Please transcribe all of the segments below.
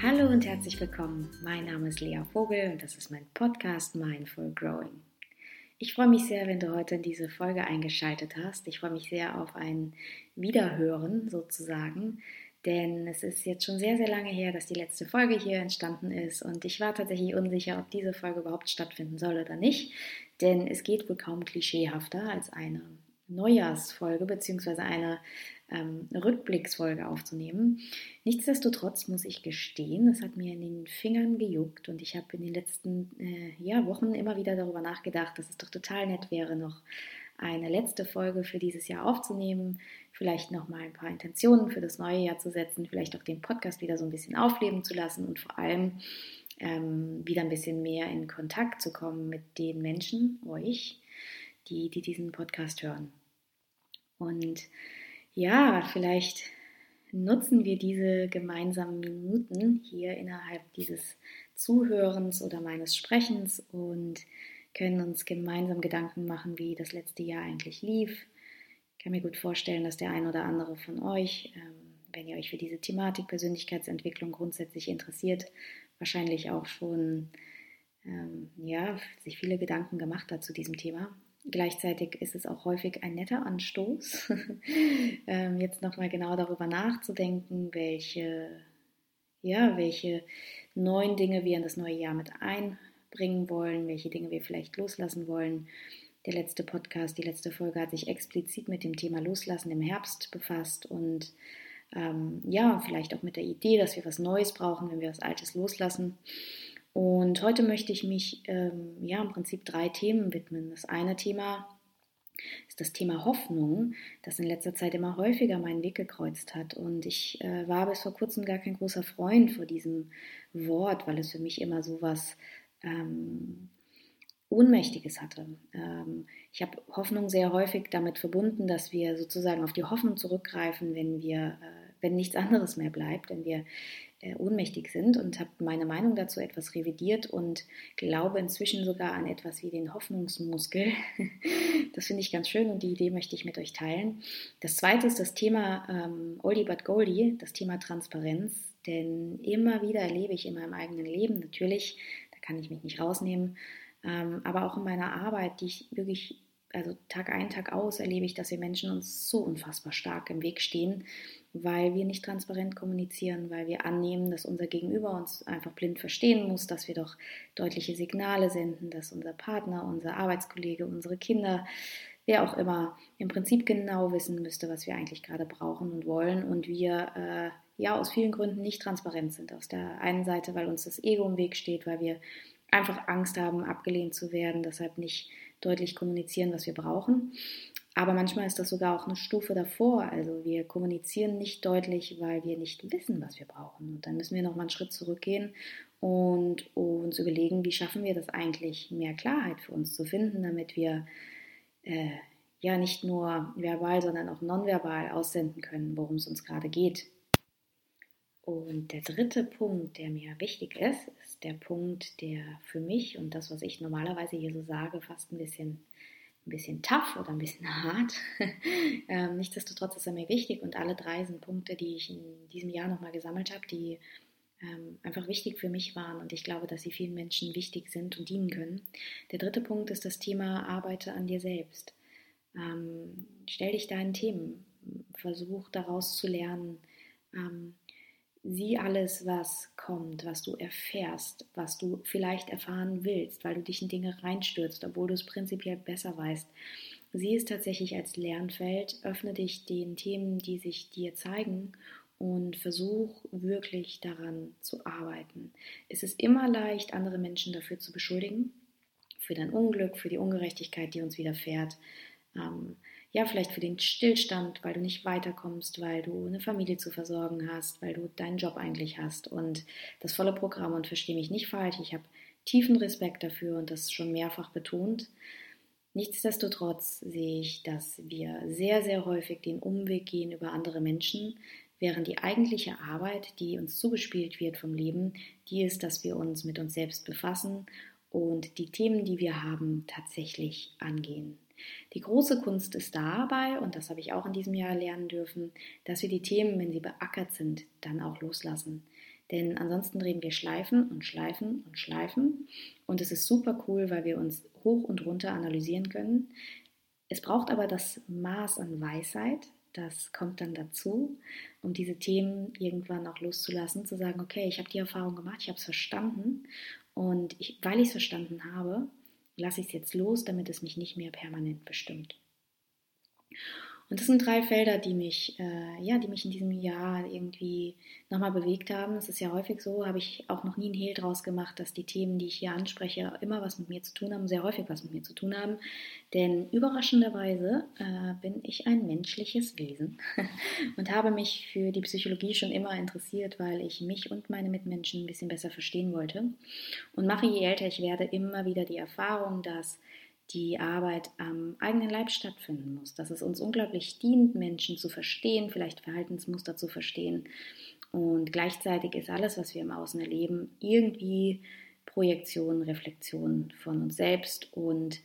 Hallo und herzlich willkommen. Mein Name ist Lea Vogel und das ist mein Podcast Mindful Growing. Ich freue mich sehr, wenn du heute in diese Folge eingeschaltet hast. Ich freue mich sehr auf ein Wiederhören sozusagen, denn es ist jetzt schon sehr, sehr lange her, dass die letzte Folge hier entstanden ist und ich war tatsächlich unsicher, ob diese Folge überhaupt stattfinden soll oder nicht, denn es geht wohl kaum klischeehafter als eine Neujahrsfolge bzw. eine ähm, Rückblicksfolge aufzunehmen. Nichtsdestotrotz muss ich gestehen, es hat mir in den Fingern gejuckt und ich habe in den letzten äh, ja, Wochen immer wieder darüber nachgedacht, dass es doch total nett wäre, noch eine letzte Folge für dieses Jahr aufzunehmen, vielleicht noch mal ein paar Intentionen für das neue Jahr zu setzen, vielleicht auch den Podcast wieder so ein bisschen aufleben zu lassen und vor allem ähm, wieder ein bisschen mehr in Kontakt zu kommen mit den Menschen, euch, die, die diesen Podcast hören. Und ja, vielleicht nutzen wir diese gemeinsamen Minuten hier innerhalb dieses Zuhörens oder meines Sprechens und können uns gemeinsam Gedanken machen, wie das letzte Jahr eigentlich lief. Ich kann mir gut vorstellen, dass der ein oder andere von euch, ähm, wenn ihr euch für diese Thematik Persönlichkeitsentwicklung grundsätzlich interessiert, wahrscheinlich auch schon ähm, ja, sich viele Gedanken gemacht hat zu diesem Thema. Gleichzeitig ist es auch häufig ein netter Anstoß, ähm, jetzt nochmal genau darüber nachzudenken, welche, ja, welche neuen Dinge wir in das neue Jahr mit einbringen wollen, welche Dinge wir vielleicht loslassen wollen. Der letzte Podcast, die letzte Folge hat sich explizit mit dem Thema Loslassen im Herbst befasst und ähm, ja, vielleicht auch mit der Idee, dass wir was Neues brauchen, wenn wir was Altes loslassen. Und heute möchte ich mich ähm, ja im Prinzip drei Themen widmen. Das eine Thema ist das Thema Hoffnung, das in letzter Zeit immer häufiger meinen Weg gekreuzt hat. Und ich äh, war bis vor kurzem gar kein großer Freund vor diesem Wort, weil es für mich immer so was ähm, Ohnmächtiges hatte. Ähm, ich habe Hoffnung sehr häufig damit verbunden, dass wir sozusagen auf die Hoffnung zurückgreifen, wenn wir, äh, wenn nichts anderes mehr bleibt, wenn wir äh, ohnmächtig sind und habe meine Meinung dazu etwas revidiert und glaube inzwischen sogar an etwas wie den Hoffnungsmuskel. das finde ich ganz schön und die Idee möchte ich mit euch teilen. Das zweite ist das Thema ähm, Oldie but Goldie, das Thema Transparenz. Denn immer wieder erlebe ich in meinem eigenen Leben, natürlich, da kann ich mich nicht rausnehmen, ähm, aber auch in meiner Arbeit, die ich wirklich also Tag ein, Tag aus erlebe ich, dass wir Menschen uns so unfassbar stark im Weg stehen, weil wir nicht transparent kommunizieren, weil wir annehmen, dass unser Gegenüber uns einfach blind verstehen muss, dass wir doch deutliche Signale senden, dass unser Partner, unser Arbeitskollege, unsere Kinder, wer auch immer, im Prinzip genau wissen müsste, was wir eigentlich gerade brauchen und wollen und wir äh, ja aus vielen Gründen nicht transparent sind. Aus der einen Seite, weil uns das Ego im Weg steht, weil wir einfach Angst haben, abgelehnt zu werden, deshalb nicht deutlich kommunizieren, was wir brauchen. Aber manchmal ist das sogar auch eine Stufe davor. Also wir kommunizieren nicht deutlich, weil wir nicht wissen, was wir brauchen. Und dann müssen wir nochmal einen Schritt zurückgehen und uns überlegen, wie schaffen wir das eigentlich, mehr Klarheit für uns zu finden, damit wir äh, ja nicht nur verbal, sondern auch nonverbal aussenden können, worum es uns gerade geht. Und der dritte Punkt, der mir wichtig ist, ist der Punkt, der für mich und das, was ich normalerweise hier so sage, fast ein bisschen, ein bisschen tough oder ein bisschen hart. ähm, nichtsdestotrotz ist er mir wichtig und alle drei sind Punkte, die ich in diesem Jahr nochmal gesammelt habe, die ähm, einfach wichtig für mich waren und ich glaube, dass sie vielen Menschen wichtig sind und dienen können. Der dritte Punkt ist das Thema Arbeite an dir selbst. Ähm, stell dich deinen Themen, versuch daraus zu lernen. Ähm, sieh alles, was kommt, was du erfährst, was du vielleicht erfahren willst, weil du dich in Dinge reinstürzt, obwohl du es prinzipiell besser weißt. Sieh es tatsächlich als Lernfeld, öffne dich den Themen, die sich dir zeigen und versuch wirklich daran zu arbeiten. Es ist immer leicht, andere Menschen dafür zu beschuldigen, für dein Unglück, für die Ungerechtigkeit, die uns widerfährt. Ähm, ja, vielleicht für den Stillstand, weil du nicht weiterkommst, weil du eine Familie zu versorgen hast, weil du deinen Job eigentlich hast und das volle Programm. Und verstehe mich nicht falsch, ich habe tiefen Respekt dafür und das schon mehrfach betont. Nichtsdestotrotz sehe ich, dass wir sehr, sehr häufig den Umweg gehen über andere Menschen, während die eigentliche Arbeit, die uns zugespielt wird vom Leben, die ist, dass wir uns mit uns selbst befassen und die Themen, die wir haben, tatsächlich angehen. Die große Kunst ist dabei, und das habe ich auch in diesem Jahr lernen dürfen, dass wir die Themen, wenn sie beackert sind, dann auch loslassen. Denn ansonsten drehen wir Schleifen und Schleifen und Schleifen. Und es ist super cool, weil wir uns hoch und runter analysieren können. Es braucht aber das Maß an Weisheit, das kommt dann dazu, um diese Themen irgendwann auch loszulassen, zu sagen, okay, ich habe die Erfahrung gemacht, ich habe es verstanden und ich, weil ich es verstanden habe, lasse ich es jetzt los, damit es mich nicht mehr permanent bestimmt. Und das sind drei Felder, die mich, äh, ja, die mich in diesem Jahr irgendwie nochmal bewegt haben. Es ist ja häufig so, habe ich auch noch nie einen Hehl draus gemacht, dass die Themen, die ich hier anspreche, immer was mit mir zu tun haben, sehr häufig was mit mir zu tun haben. Denn überraschenderweise äh, bin ich ein menschliches Wesen und habe mich für die Psychologie schon immer interessiert, weil ich mich und meine Mitmenschen ein bisschen besser verstehen wollte. Und mache, je älter ich werde, immer wieder die Erfahrung, dass die Arbeit am eigenen Leib stattfinden muss, dass es uns unglaublich dient, Menschen zu verstehen, vielleicht Verhaltensmuster zu verstehen. Und gleichzeitig ist alles, was wir im Außen erleben, irgendwie Projektion, Reflexion von uns selbst. Und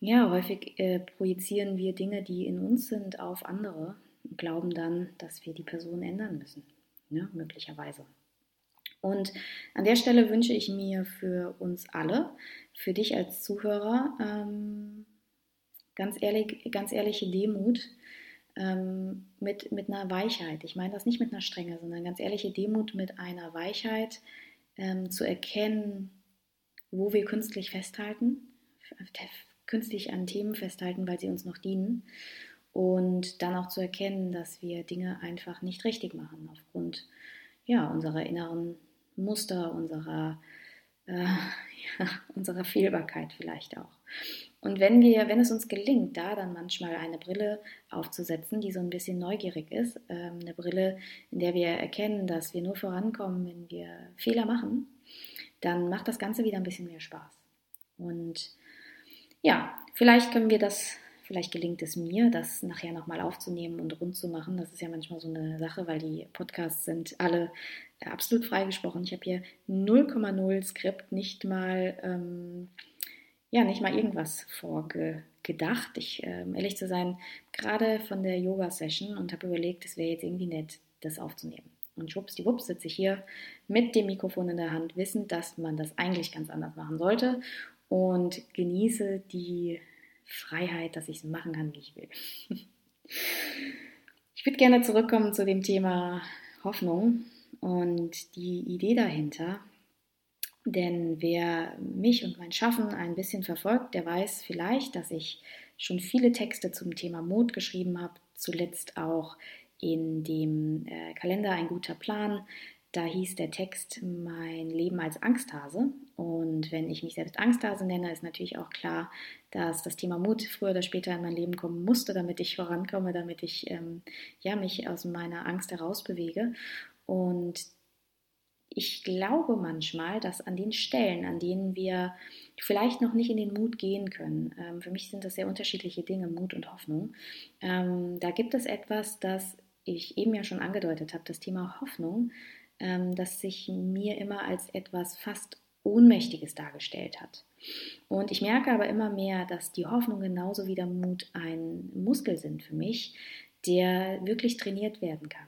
ja, häufig äh, projizieren wir Dinge, die in uns sind, auf andere und glauben dann, dass wir die Person ändern müssen, ne? möglicherweise. Und an der Stelle wünsche ich mir für uns alle, für dich als Zuhörer, ähm, ganz, ehrlich, ganz ehrliche Demut ähm, mit, mit einer Weichheit. Ich meine das nicht mit einer Strenge, sondern ganz ehrliche Demut mit einer Weichheit ähm, zu erkennen, wo wir künstlich festhalten, künstlich an Themen festhalten, weil sie uns noch dienen. Und dann auch zu erkennen, dass wir Dinge einfach nicht richtig machen aufgrund ja, unserer inneren Muster, unserer, äh, ja, unserer Fehlbarkeit vielleicht auch. Und wenn wir, wenn es uns gelingt, da dann manchmal eine Brille aufzusetzen, die so ein bisschen neugierig ist, ähm, eine Brille, in der wir erkennen, dass wir nur vorankommen, wenn wir Fehler machen, dann macht das Ganze wieder ein bisschen mehr Spaß. Und ja, vielleicht können wir das Vielleicht gelingt es mir, das nachher nochmal aufzunehmen und rund zu machen. Das ist ja manchmal so eine Sache, weil die Podcasts sind alle absolut freigesprochen. Ich habe hier 0,0 Skript, nicht mal, ähm, ja, nicht mal irgendwas vorgedacht. Ich, ähm, ehrlich zu sein, gerade von der Yoga-Session und habe überlegt, es wäre jetzt irgendwie nett, das aufzunehmen. Und schwuppsdiwupps sitze ich hier mit dem Mikrofon in der Hand, wissend, dass man das eigentlich ganz anders machen sollte und genieße die Freiheit, dass ich es machen kann, wie ich will. Ich würde gerne zurückkommen zu dem Thema Hoffnung und die Idee dahinter. Denn wer mich und mein Schaffen ein bisschen verfolgt, der weiß vielleicht, dass ich schon viele Texte zum Thema Mut geschrieben habe, zuletzt auch in dem äh, Kalender Ein guter Plan da hieß der Text Mein Leben als Angsthase. Und wenn ich mich selbst Angsthase nenne, ist natürlich auch klar, dass das Thema Mut früher oder später in mein Leben kommen musste, damit ich vorankomme, damit ich ähm, ja, mich aus meiner Angst herausbewege. Und ich glaube manchmal, dass an den Stellen, an denen wir vielleicht noch nicht in den Mut gehen können, ähm, für mich sind das sehr unterschiedliche Dinge, Mut und Hoffnung, ähm, da gibt es etwas, das ich eben ja schon angedeutet habe, das Thema Hoffnung ähm, das sich mir immer als etwas fast Ohnmächtiges dargestellt hat. Und ich merke aber immer mehr, dass die Hoffnung genauso wie der Mut ein Muskel sind für mich, der wirklich trainiert werden kann.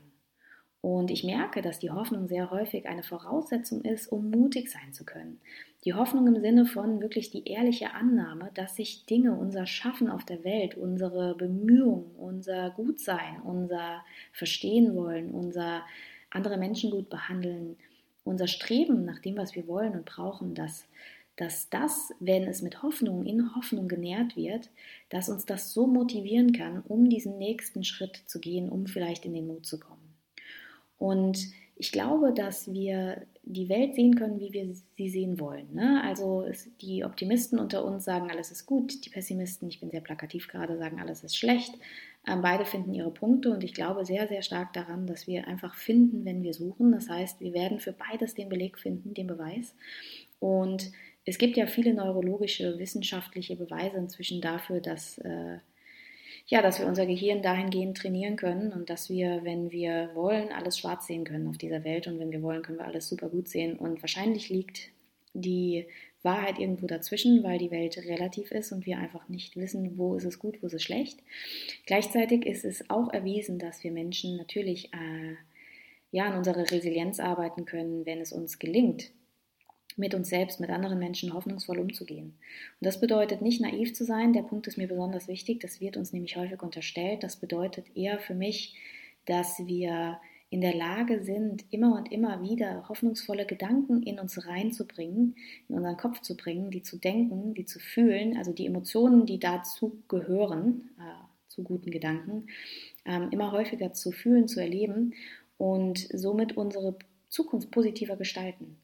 Und ich merke, dass die Hoffnung sehr häufig eine Voraussetzung ist, um mutig sein zu können. Die Hoffnung im Sinne von wirklich die ehrliche Annahme, dass sich Dinge, unser Schaffen auf der Welt, unsere Bemühungen, unser Gutsein, unser Verstehen wollen, unser andere Menschen gut behandeln, unser Streben nach dem, was wir wollen und brauchen, dass, dass das, wenn es mit Hoffnung in Hoffnung genährt wird, dass uns das so motivieren kann, um diesen nächsten Schritt zu gehen, um vielleicht in den Mut zu kommen. Und ich glaube, dass wir die Welt sehen können, wie wir sie sehen wollen. Ne? Also die Optimisten unter uns sagen, alles ist gut, die Pessimisten, ich bin sehr plakativ gerade, sagen, alles ist schlecht. Ähm, beide finden ihre Punkte und ich glaube sehr, sehr stark daran, dass wir einfach finden, wenn wir suchen. Das heißt, wir werden für beides den Beleg finden, den Beweis. Und es gibt ja viele neurologische, wissenschaftliche Beweise inzwischen dafür, dass äh, ja, dass wir unser Gehirn dahingehend trainieren können und dass wir, wenn wir wollen, alles schwarz sehen können auf dieser Welt und wenn wir wollen, können wir alles super gut sehen. Und wahrscheinlich liegt die Wahrheit irgendwo dazwischen, weil die Welt relativ ist und wir einfach nicht wissen, wo ist es gut, wo ist es schlecht. Gleichzeitig ist es auch erwiesen, dass wir Menschen natürlich äh, ja, an unserer Resilienz arbeiten können, wenn es uns gelingt, mit uns selbst, mit anderen Menschen hoffnungsvoll umzugehen. Und das bedeutet nicht naiv zu sein, der Punkt ist mir besonders wichtig, das wird uns nämlich häufig unterstellt. Das bedeutet eher für mich, dass wir in der Lage sind, immer und immer wieder hoffnungsvolle Gedanken in uns reinzubringen, in unseren Kopf zu bringen, die zu denken, die zu fühlen, also die Emotionen, die dazu gehören, äh, zu guten Gedanken, äh, immer häufiger zu fühlen, zu erleben und somit unsere Zukunft positiver gestalten.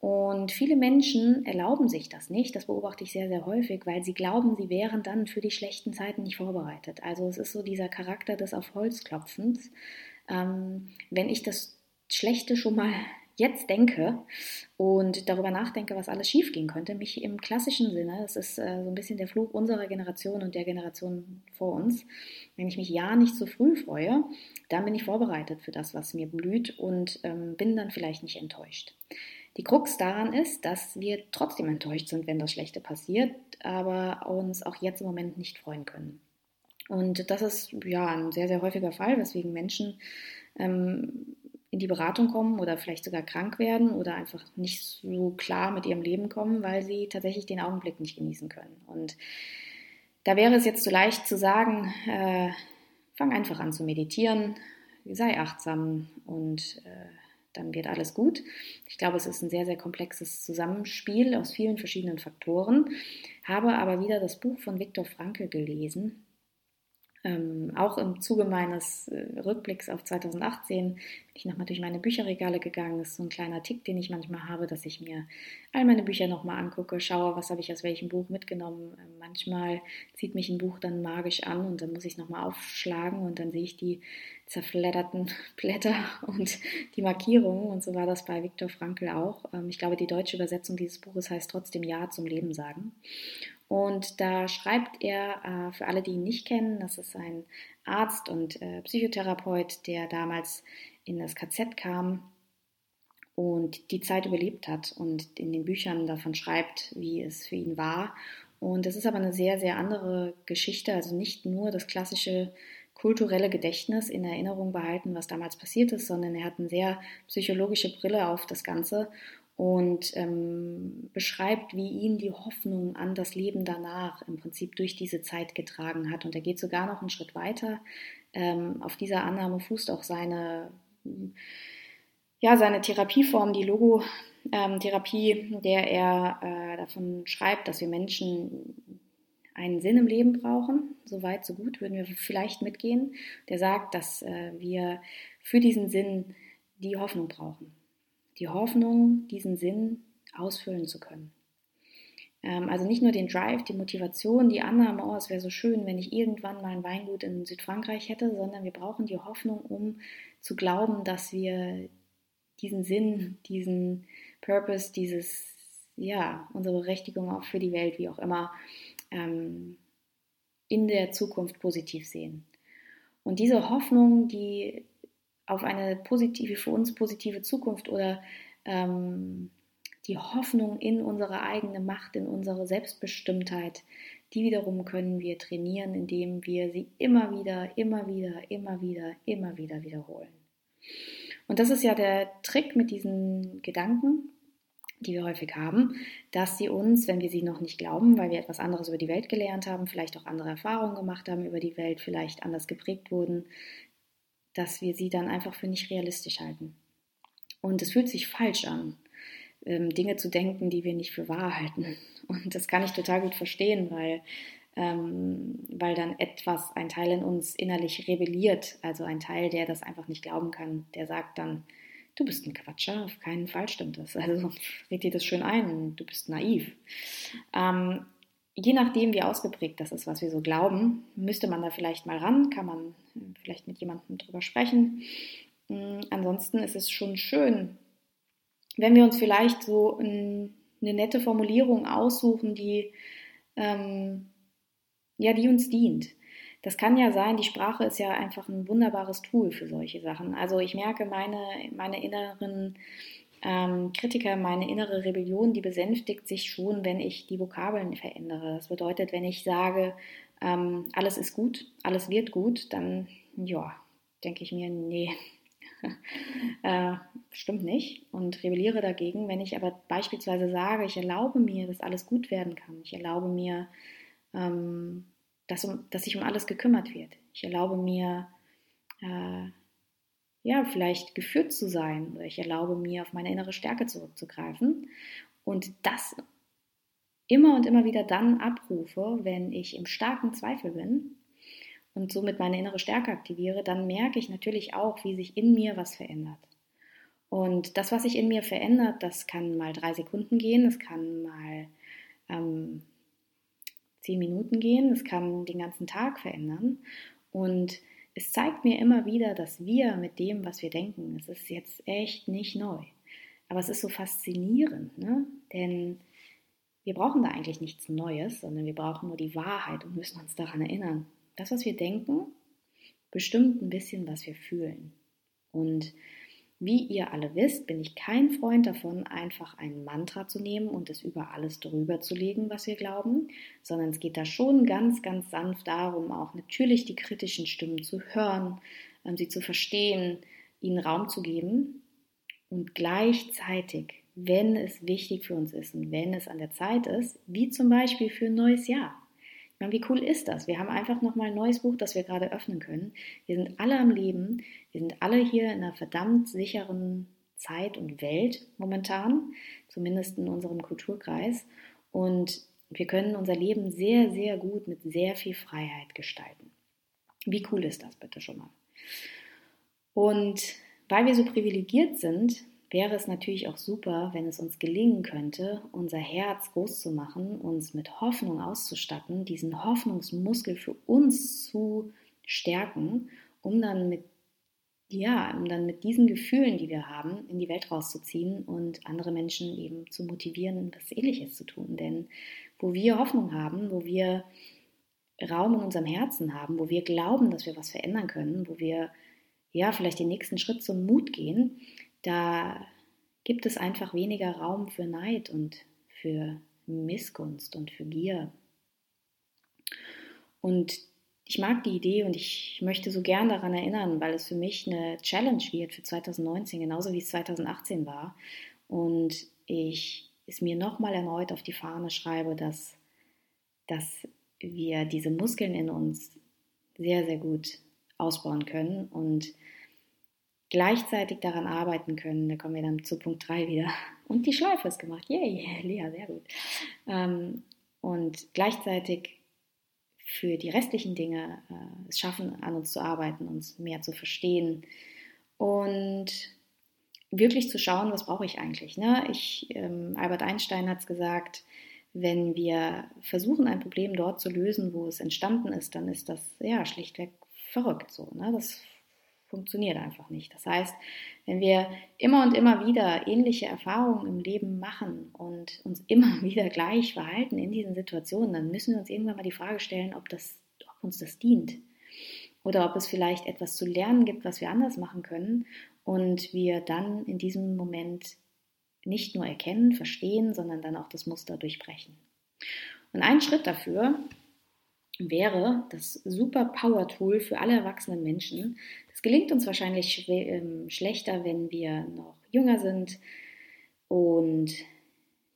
Und viele Menschen erlauben sich das nicht, das beobachte ich sehr, sehr häufig, weil sie glauben, sie wären dann für die schlechten Zeiten nicht vorbereitet. Also es ist so dieser Charakter des Auf Holz. Ähm, wenn ich das Schlechte schon mal jetzt denke und darüber nachdenke, was alles schiefgehen könnte, mich im klassischen Sinne, das ist äh, so ein bisschen der Fluch unserer Generation und der Generation vor uns, wenn ich mich ja nicht zu so früh freue, dann bin ich vorbereitet für das, was mir blüht und ähm, bin dann vielleicht nicht enttäuscht. Die Krux daran ist, dass wir trotzdem enttäuscht sind, wenn das Schlechte passiert, aber uns auch jetzt im Moment nicht freuen können. Und das ist ja ein sehr, sehr häufiger Fall, weswegen Menschen ähm, in die Beratung kommen oder vielleicht sogar krank werden oder einfach nicht so klar mit ihrem Leben kommen, weil sie tatsächlich den Augenblick nicht genießen können. Und da wäre es jetzt so leicht zu sagen, äh, fang einfach an zu meditieren, sei achtsam und äh, dann wird alles gut. Ich glaube, es ist ein sehr, sehr komplexes Zusammenspiel aus vielen verschiedenen Faktoren. Habe aber wieder das Buch von Viktor Frankl gelesen, ähm, auch im Zuge meines äh, Rückblicks auf 2018 bin ich nochmal durch meine Bücherregale gegangen. Das ist so ein kleiner Tick, den ich manchmal habe, dass ich mir all meine Bücher nochmal angucke, schaue, was habe ich aus welchem Buch mitgenommen. Ähm, manchmal zieht mich ein Buch dann magisch an und dann muss ich es nochmal aufschlagen und dann sehe ich die zerfledderten Blätter und die Markierungen. Und so war das bei Viktor Frankl auch. Ähm, ich glaube, die deutsche Übersetzung dieses Buches heißt trotzdem Ja zum Leben sagen. Und da schreibt er, äh, für alle, die ihn nicht kennen, das ist ein Arzt und äh, Psychotherapeut, der damals in das KZ kam und die Zeit überlebt hat und in den Büchern davon schreibt, wie es für ihn war. Und das ist aber eine sehr, sehr andere Geschichte, also nicht nur das klassische kulturelle Gedächtnis in Erinnerung behalten, was damals passiert ist, sondern er hat eine sehr psychologische Brille auf das Ganze und ähm, beschreibt, wie ihn die Hoffnung an das Leben danach im Prinzip durch diese Zeit getragen hat. Und er geht sogar noch einen Schritt weiter. Ähm, auf dieser Annahme fußt auch seine, ja, seine Therapieform, die Logotherapie, ähm, der er äh, davon schreibt, dass wir Menschen einen Sinn im Leben brauchen. So weit, so gut würden wir vielleicht mitgehen. Der sagt, dass äh, wir für diesen Sinn die Hoffnung brauchen die Hoffnung, diesen Sinn ausfüllen zu können. Ähm, also nicht nur den Drive, die Motivation, die Annahme, oh, es wäre so schön, wenn ich irgendwann mal ein Weingut in Südfrankreich hätte, sondern wir brauchen die Hoffnung, um zu glauben, dass wir diesen Sinn, diesen Purpose, dieses, ja, unsere Berechtigung auch für die Welt, wie auch immer, ähm, in der Zukunft positiv sehen. Und diese Hoffnung, die auf eine positive, für uns positive Zukunft oder ähm, die Hoffnung in unsere eigene Macht, in unsere Selbstbestimmtheit, die wiederum können wir trainieren, indem wir sie immer wieder, immer wieder, immer wieder, immer wieder wiederholen. Und das ist ja der Trick mit diesen Gedanken, die wir häufig haben, dass sie uns, wenn wir sie noch nicht glauben, weil wir etwas anderes über die Welt gelernt haben, vielleicht auch andere Erfahrungen gemacht haben über die Welt, vielleicht anders geprägt wurden, dass wir sie dann einfach für nicht realistisch halten. Und es fühlt sich falsch an, ähm, Dinge zu denken, die wir nicht für wahr halten. Und das kann ich total gut verstehen, weil, ähm, weil dann etwas, ein Teil in uns innerlich rebelliert, also ein Teil, der das einfach nicht glauben kann, der sagt dann, du bist ein Quatscher, auf keinen Fall stimmt das. Also red dir das schön ein, du bist naiv. Ähm, je nachdem, wie ausgeprägt das ist, was wir so glauben, müsste man da vielleicht mal ran, kann man hm, vielleicht mit jemandem drüber sprechen. Hm, ansonsten ist es schon schön, wenn wir uns vielleicht so eine nette Formulierung aussuchen, die, ähm, ja, die uns dient. Das kann ja sein, die Sprache ist ja einfach ein wunderbares Tool für solche Sachen. Also ich merke meine, meine inneren ähm, Kritiker, meine innere Rebellion, die besänftigt sich schon, wenn ich die Vokabeln verändere. Das bedeutet, wenn ich sage, ähm, alles ist gut, alles wird gut, dann ja, denke ich mir, nee, äh, stimmt nicht und rebelliere dagegen. Wenn ich aber beispielsweise sage, ich erlaube mir, dass alles gut werden kann, ich erlaube mir, ähm, dass, um, dass sich um alles gekümmert wird, ich erlaube mir, äh, ja, vielleicht geführt zu sein oder ich erlaube mir, auf meine innere Stärke zurückzugreifen und das immer und immer wieder dann abrufe, wenn ich im starken Zweifel bin und somit meine innere Stärke aktiviere, dann merke ich natürlich auch, wie sich in mir was verändert. Und das, was sich in mir verändert, das kann mal drei Sekunden gehen, es kann mal ähm, zehn Minuten gehen, es kann den ganzen Tag verändern. Und es zeigt mir immer wieder, dass wir mit dem, was wir denken, es ist jetzt echt nicht neu. Aber es ist so faszinierend, ne? denn wir brauchen da eigentlich nichts Neues, sondern wir brauchen nur die Wahrheit und müssen uns daran erinnern. Das, was wir denken, bestimmt ein bisschen, was wir fühlen. Und wie ihr alle wisst, bin ich kein Freund davon, einfach ein Mantra zu nehmen und es über alles drüber zu legen, was wir glauben, sondern es geht da schon ganz, ganz sanft darum, auch natürlich die kritischen Stimmen zu hören, ähm, sie zu verstehen, ihnen Raum zu geben und gleichzeitig, wenn es wichtig für uns ist und wenn es an der Zeit ist, wie zum Beispiel für ein neues Jahr, meine, wie cool ist das? Wir haben einfach nochmal ein neues Buch, das wir gerade öffnen können. Wir sind alle am Leben. Wir sind alle hier in einer verdammt sicheren Zeit und Welt momentan, zumindest in unserem Kulturkreis. Und wir können unser Leben sehr, sehr gut mit sehr viel Freiheit gestalten. Wie cool ist das bitte schon mal? Und weil wir so privilegiert sind, wäre es natürlich auch super, wenn es uns gelingen könnte, unser Herz groß zu machen, uns mit Hoffnung auszustatten, diesen Hoffnungsmuskel für uns zu stärken, um dann mit ja, um dann mit diesen Gefühlen, die wir haben, in die Welt rauszuziehen und andere Menschen eben zu motivieren, was Ähnliches zu tun. Denn wo wir Hoffnung haben, wo wir Raum in unserem Herzen haben, wo wir glauben, dass wir was verändern können, wo wir ja vielleicht den nächsten Schritt zum Mut gehen, da gibt es einfach weniger Raum für Neid und für Missgunst und für Gier. Und ich mag die Idee und ich möchte so gern daran erinnern, weil es für mich eine Challenge wird für 2019, genauso wie es 2018 war. Und ich es mir nochmal erneut auf die Fahne schreibe, dass, dass wir diese Muskeln in uns sehr, sehr gut ausbauen können und gleichzeitig daran arbeiten können. Da kommen wir dann zu Punkt 3 wieder. Und die Schleife ist gemacht. Yay, Lea, sehr gut. Ähm, und gleichzeitig für die restlichen Dinge äh, es schaffen, an uns zu arbeiten, uns mehr zu verstehen und wirklich zu schauen, was brauche ich eigentlich. Ne? Ich, ähm, Albert Einstein hat es gesagt, wenn wir versuchen, ein Problem dort zu lösen, wo es entstanden ist, dann ist das ja schlichtweg verrückt so. Ne? Das funktioniert einfach nicht. Das heißt, wenn wir immer und immer wieder ähnliche Erfahrungen im Leben machen und uns immer wieder gleich verhalten in diesen Situationen, dann müssen wir uns irgendwann mal die Frage stellen, ob, das, ob uns das dient. Oder ob es vielleicht etwas zu lernen gibt, was wir anders machen können und wir dann in diesem Moment nicht nur erkennen, verstehen, sondern dann auch das Muster durchbrechen. Und ein Schritt dafür wäre das super Power Tool für alle erwachsenen Menschen, es gelingt uns wahrscheinlich ähm, schlechter, wenn wir noch jünger sind. Und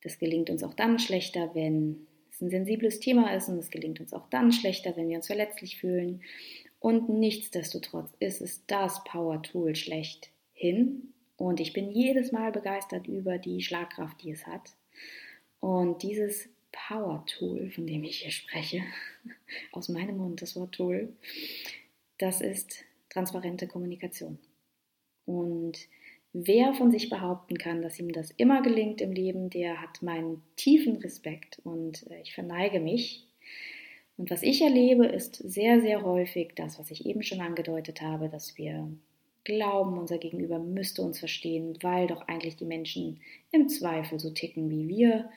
das gelingt uns auch dann schlechter, wenn es ein sensibles Thema ist. Und es gelingt uns auch dann schlechter, wenn wir uns verletzlich fühlen. Und nichtsdestotrotz ist es das Power-Tool schlechthin. Und ich bin jedes Mal begeistert über die Schlagkraft, die es hat. Und dieses Power-Tool, von dem ich hier spreche, aus meinem Mund das Wort Tool, das ist transparente Kommunikation. Und wer von sich behaupten kann, dass ihm das immer gelingt im Leben, der hat meinen tiefen Respekt und äh, ich verneige mich. Und was ich erlebe, ist sehr, sehr häufig das, was ich eben schon angedeutet habe, dass wir glauben, unser Gegenüber müsste uns verstehen, weil doch eigentlich die Menschen im Zweifel so ticken wie wir.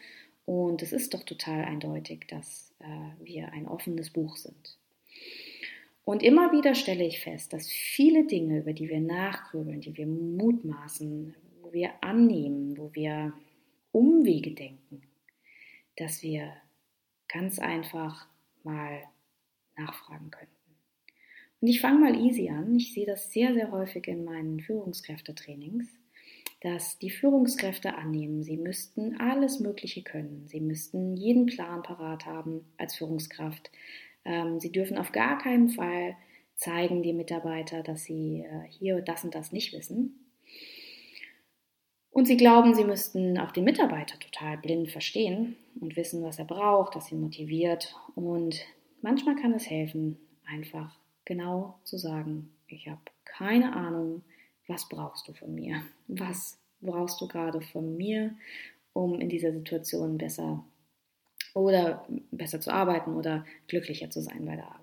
Und es ist doch total eindeutig, dass äh, wir ein offenes Buch sind. Und immer wieder stelle ich fest, dass viele Dinge, über die wir nachgrübeln, die wir mutmaßen, wo wir annehmen, wo wir Umwege denken, dass wir ganz einfach mal nachfragen könnten. Und ich fange mal easy an. Ich sehe das sehr, sehr häufig in meinen Führungskräftetrainings, dass die Führungskräfte annehmen, sie müssten alles Mögliche können. Sie müssten jeden Plan parat haben als Führungskraft. Ähm, sie dürfen auf gar keinen Fall zeigen die Mitarbeiter, dass sie äh, hier das und das nicht wissen. Und sie glauben, sie müssten auch den Mitarbeiter total blind verstehen und wissen, was er braucht, dass ihn motiviert. Und manchmal kann es helfen, einfach genau zu sagen, ich habe keine Ahnung, was brauchst du von mir? Was brauchst du gerade von mir, um in dieser Situation besser oder besser zu arbeiten oder glücklicher zu sein bei der Arbeit?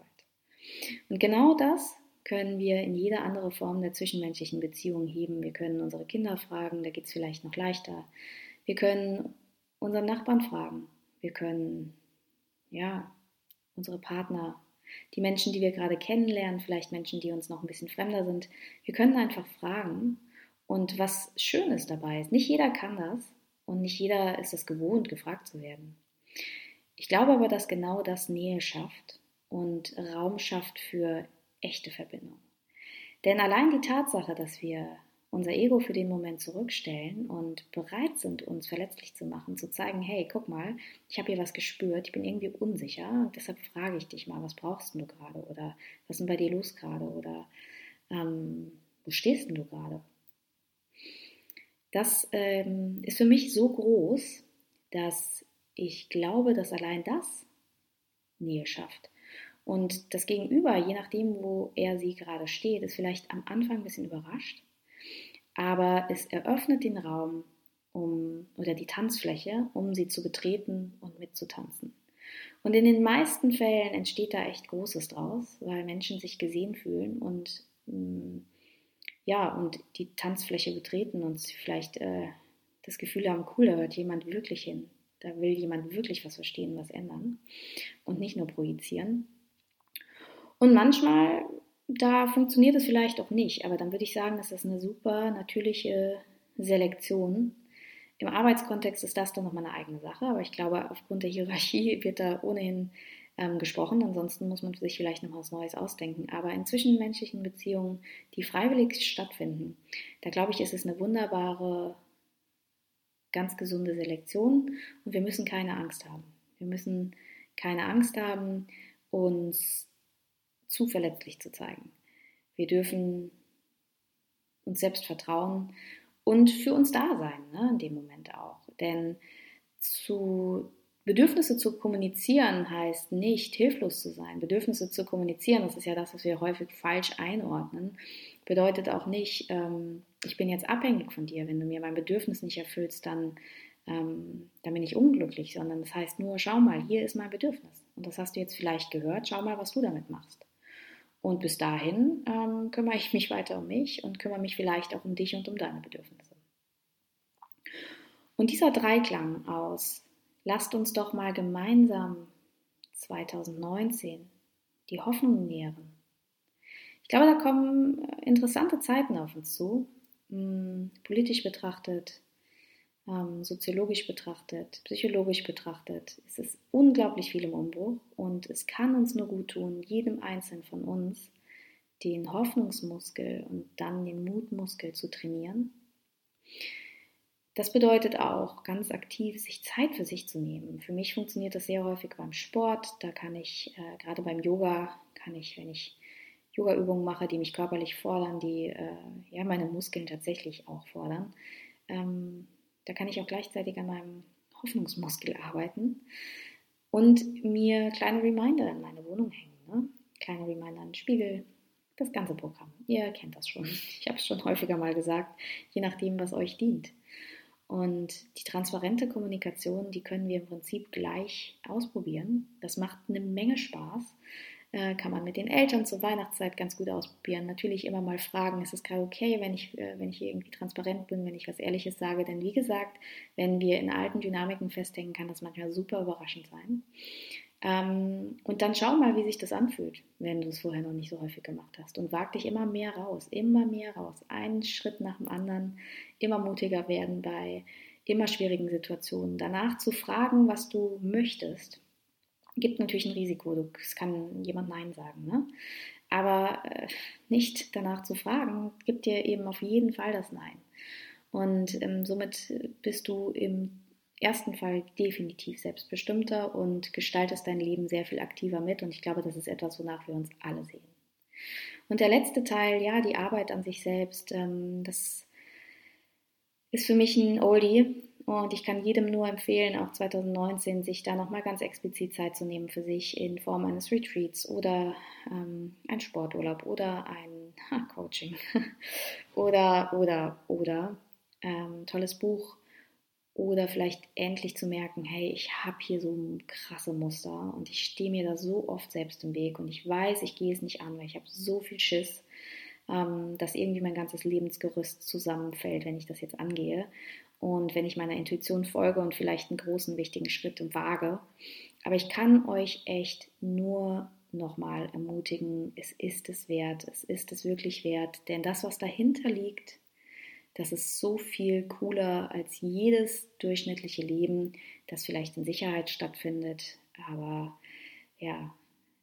Und genau das können wir in jeder andere Form der zwischenmenschlichen Beziehung heben. Wir können unsere Kinder fragen, da geht es vielleicht noch leichter. Wir können unseren Nachbarn fragen. Wir können, ja, unsere Partner, die Menschen, die wir gerade kennenlernen, vielleicht Menschen, die uns noch ein bisschen fremder sind. Wir können einfach fragen. Und was schön ist dabei ist, nicht jeder kann das und nicht jeder ist es gewohnt, gefragt zu werden. Ich glaube aber, dass genau das Nähe schafft und Raum schafft für echte Verbindung. Denn allein die Tatsache, dass wir unser Ego für den Moment zurückstellen und bereit sind, uns verletzlich zu machen, zu zeigen, hey, guck mal, ich habe hier was gespürt, ich bin irgendwie unsicher deshalb frage ich dich mal, was brauchst du gerade oder was ist denn bei dir los gerade oder ähm, wo stehst denn du gerade? Das ähm, ist für mich so groß, dass ich glaube, dass allein das Nähe schafft. Und das Gegenüber, je nachdem, wo er sie gerade steht, ist vielleicht am Anfang ein bisschen überrascht, aber es eröffnet den Raum um, oder die Tanzfläche, um sie zu betreten und mitzutanzen. Und in den meisten Fällen entsteht da echt Großes draus, weil Menschen sich gesehen fühlen und mm, ja, und die Tanzfläche betreten und vielleicht äh, das Gefühl haben, cool, da hört jemand wirklich hin. Da will jemand wirklich was verstehen, was ändern und nicht nur projizieren. Und manchmal, da funktioniert es vielleicht auch nicht, aber dann würde ich sagen, das ist eine super natürliche Selektion. Im Arbeitskontext ist das dann nochmal eine eigene Sache, aber ich glaube, aufgrund der Hierarchie wird da ohnehin ähm, gesprochen. Ansonsten muss man sich vielleicht noch was Neues ausdenken. Aber in zwischenmenschlichen Beziehungen, die freiwillig stattfinden, da glaube ich, ist es eine wunderbare, ganz gesunde Selektion und wir müssen keine Angst haben. Wir müssen keine Angst haben, uns zu verletzlich zu zeigen. Wir dürfen uns selbst vertrauen und für uns da sein, ne, in dem Moment auch. Denn zu Bedürfnisse zu kommunizieren heißt nicht hilflos zu sein. Bedürfnisse zu kommunizieren, das ist ja das, was wir häufig falsch einordnen, bedeutet auch nicht, ähm, ich bin jetzt abhängig von dir. Wenn du mir mein Bedürfnis nicht erfüllst, dann, ähm, dann bin ich unglücklich, sondern das heißt nur, schau mal, hier ist mein Bedürfnis. Und das hast du jetzt vielleicht gehört, schau mal, was du damit machst. Und bis dahin ähm, kümmere ich mich weiter um mich und kümmere mich vielleicht auch um dich und um deine Bedürfnisse. Und dieser Dreiklang aus, lasst uns doch mal gemeinsam 2019 die Hoffnung nähren. Ich glaube, da kommen interessante Zeiten auf uns zu, hm, politisch betrachtet, soziologisch betrachtet, psychologisch betrachtet, ist es unglaublich viel im Umbruch und es kann uns nur gut tun, jedem Einzelnen von uns den Hoffnungsmuskel und dann den Mutmuskel zu trainieren. Das bedeutet auch, ganz aktiv sich Zeit für sich zu nehmen. Für mich funktioniert das sehr häufig beim Sport. Da kann ich, äh, gerade beim Yoga, kann ich, wenn ich Yoga-Übungen mache, die mich körperlich fordern, die äh, ja meine Muskeln tatsächlich auch fordern, ähm, da kann ich auch gleichzeitig an meinem Hoffnungsmuskel arbeiten und mir kleine Reminder in meine Wohnung hängen. Ne? Kleine Reminder an den Spiegel, das ganze Programm. Ihr kennt das schon. Ich habe es schon häufiger mal gesagt, je nachdem, was euch dient. Und die transparente Kommunikation, die können wir im Prinzip gleich ausprobieren. Das macht eine Menge Spaß. Äh, kann man mit den Eltern zur Weihnachtszeit ganz gut ausprobieren. Natürlich immer mal fragen, ist es gerade okay, wenn ich, äh, wenn ich irgendwie transparent bin, wenn ich was Ehrliches sage. Denn wie gesagt, wenn wir in alten Dynamiken festhängen, kann das manchmal super überraschend sein. Ähm, und dann schau mal, wie sich das anfühlt, wenn du es vorher noch nicht so häufig gemacht hast. Und wag dich immer mehr raus, immer mehr raus. Einen Schritt nach dem anderen, immer mutiger werden bei immer schwierigen Situationen. Danach zu fragen, was du möchtest Gibt natürlich ein Risiko, es kann jemand Nein sagen. Ne? Aber äh, nicht danach zu fragen, gibt dir eben auf jeden Fall das Nein. Und ähm, somit bist du im ersten Fall definitiv selbstbestimmter und gestaltest dein Leben sehr viel aktiver mit. Und ich glaube, das ist etwas, wonach wir uns alle sehen. Und der letzte Teil, ja, die Arbeit an sich selbst, ähm, das ist für mich ein Oldie. Und ich kann jedem nur empfehlen, auch 2019, sich da nochmal ganz explizit Zeit zu nehmen für sich in Form eines Retreats oder ähm, ein Sporturlaub oder ein ha, Coaching. Oder, oder, oder ähm, tolles Buch. Oder vielleicht endlich zu merken, hey, ich habe hier so krasse Muster und ich stehe mir da so oft selbst im Weg und ich weiß, ich gehe es nicht an, weil ich habe so viel Schiss, ähm, dass irgendwie mein ganzes Lebensgerüst zusammenfällt, wenn ich das jetzt angehe. Und wenn ich meiner Intuition folge und vielleicht einen großen, wichtigen Schritt wage. Aber ich kann euch echt nur nochmal ermutigen, es ist es wert, es ist es wirklich wert, denn das, was dahinter liegt, das ist so viel cooler als jedes durchschnittliche Leben, das vielleicht in Sicherheit stattfindet, aber ja,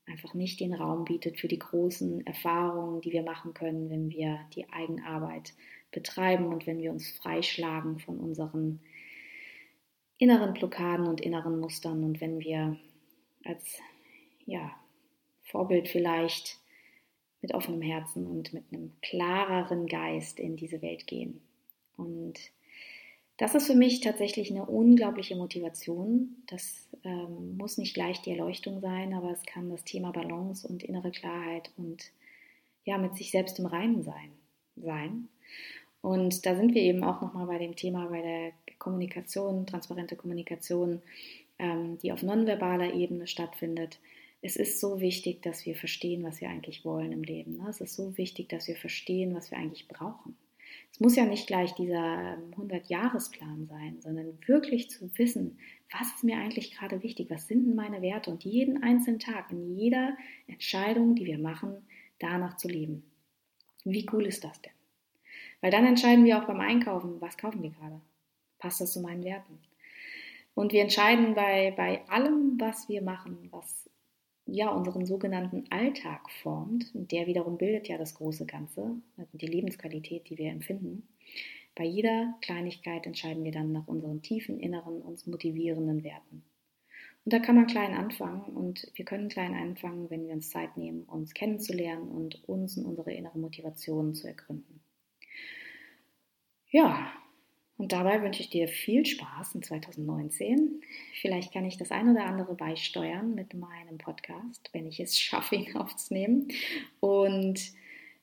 einfach nicht den Raum bietet für die großen Erfahrungen, die wir machen können, wenn wir die Eigenarbeit betreiben und wenn wir uns freischlagen von unseren inneren Blockaden und inneren Mustern und wenn wir als ja, Vorbild vielleicht mit offenem Herzen und mit einem klareren Geist in diese Welt gehen. Und das ist für mich tatsächlich eine unglaubliche Motivation. Das ähm, muss nicht gleich die Erleuchtung sein, aber es kann das Thema Balance und innere Klarheit und ja, mit sich selbst im Reinen sein. sein. Und da sind wir eben auch nochmal bei dem Thema, bei der Kommunikation, transparente Kommunikation, ähm, die auf nonverbaler Ebene stattfindet es ist so wichtig, dass wir verstehen, was wir eigentlich wollen im Leben. Ne? Es ist so wichtig, dass wir verstehen, was wir eigentlich brauchen. Es muss ja nicht gleich dieser 100-Jahres-Plan sein, sondern wirklich zu wissen, was ist mir eigentlich gerade wichtig, was sind meine Werte und jeden einzelnen Tag, in jeder Entscheidung, die wir machen, danach zu leben. Wie cool ist das denn? Weil dann entscheiden wir auch beim Einkaufen, was kaufen wir gerade? Passt das zu meinen Werten? Und wir entscheiden bei, bei allem, was wir machen, was ja unseren sogenannten Alltag formt, der wiederum bildet ja das große Ganze, also die Lebensqualität, die wir empfinden. Bei jeder Kleinigkeit entscheiden wir dann nach unseren tiefen inneren, uns motivierenden Werten. Und da kann man klein anfangen und wir können klein anfangen, wenn wir uns Zeit nehmen, uns kennenzulernen und uns und unsere innere Motivation zu ergründen. Ja, und dabei wünsche ich dir viel Spaß in 2019. Vielleicht kann ich das ein oder andere beisteuern mit meinem Podcast, wenn ich es schaffe, ihn aufzunehmen. Und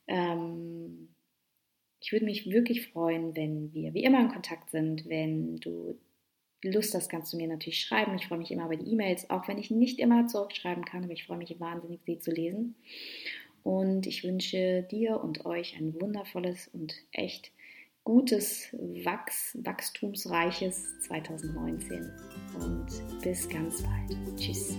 ähm, ich würde mich wirklich freuen, wenn wir wie immer in Kontakt sind. Wenn du Lust hast, kannst du mir natürlich schreiben. Ich freue mich immer über die E-Mails, auch wenn ich nicht immer zurückschreiben kann, aber ich freue mich wahnsinnig, sie zu lesen. Und ich wünsche dir und euch ein wundervolles und echt gutes, Wachs, wachstumsreiches 2019 und bis ganz bald. Tschüss.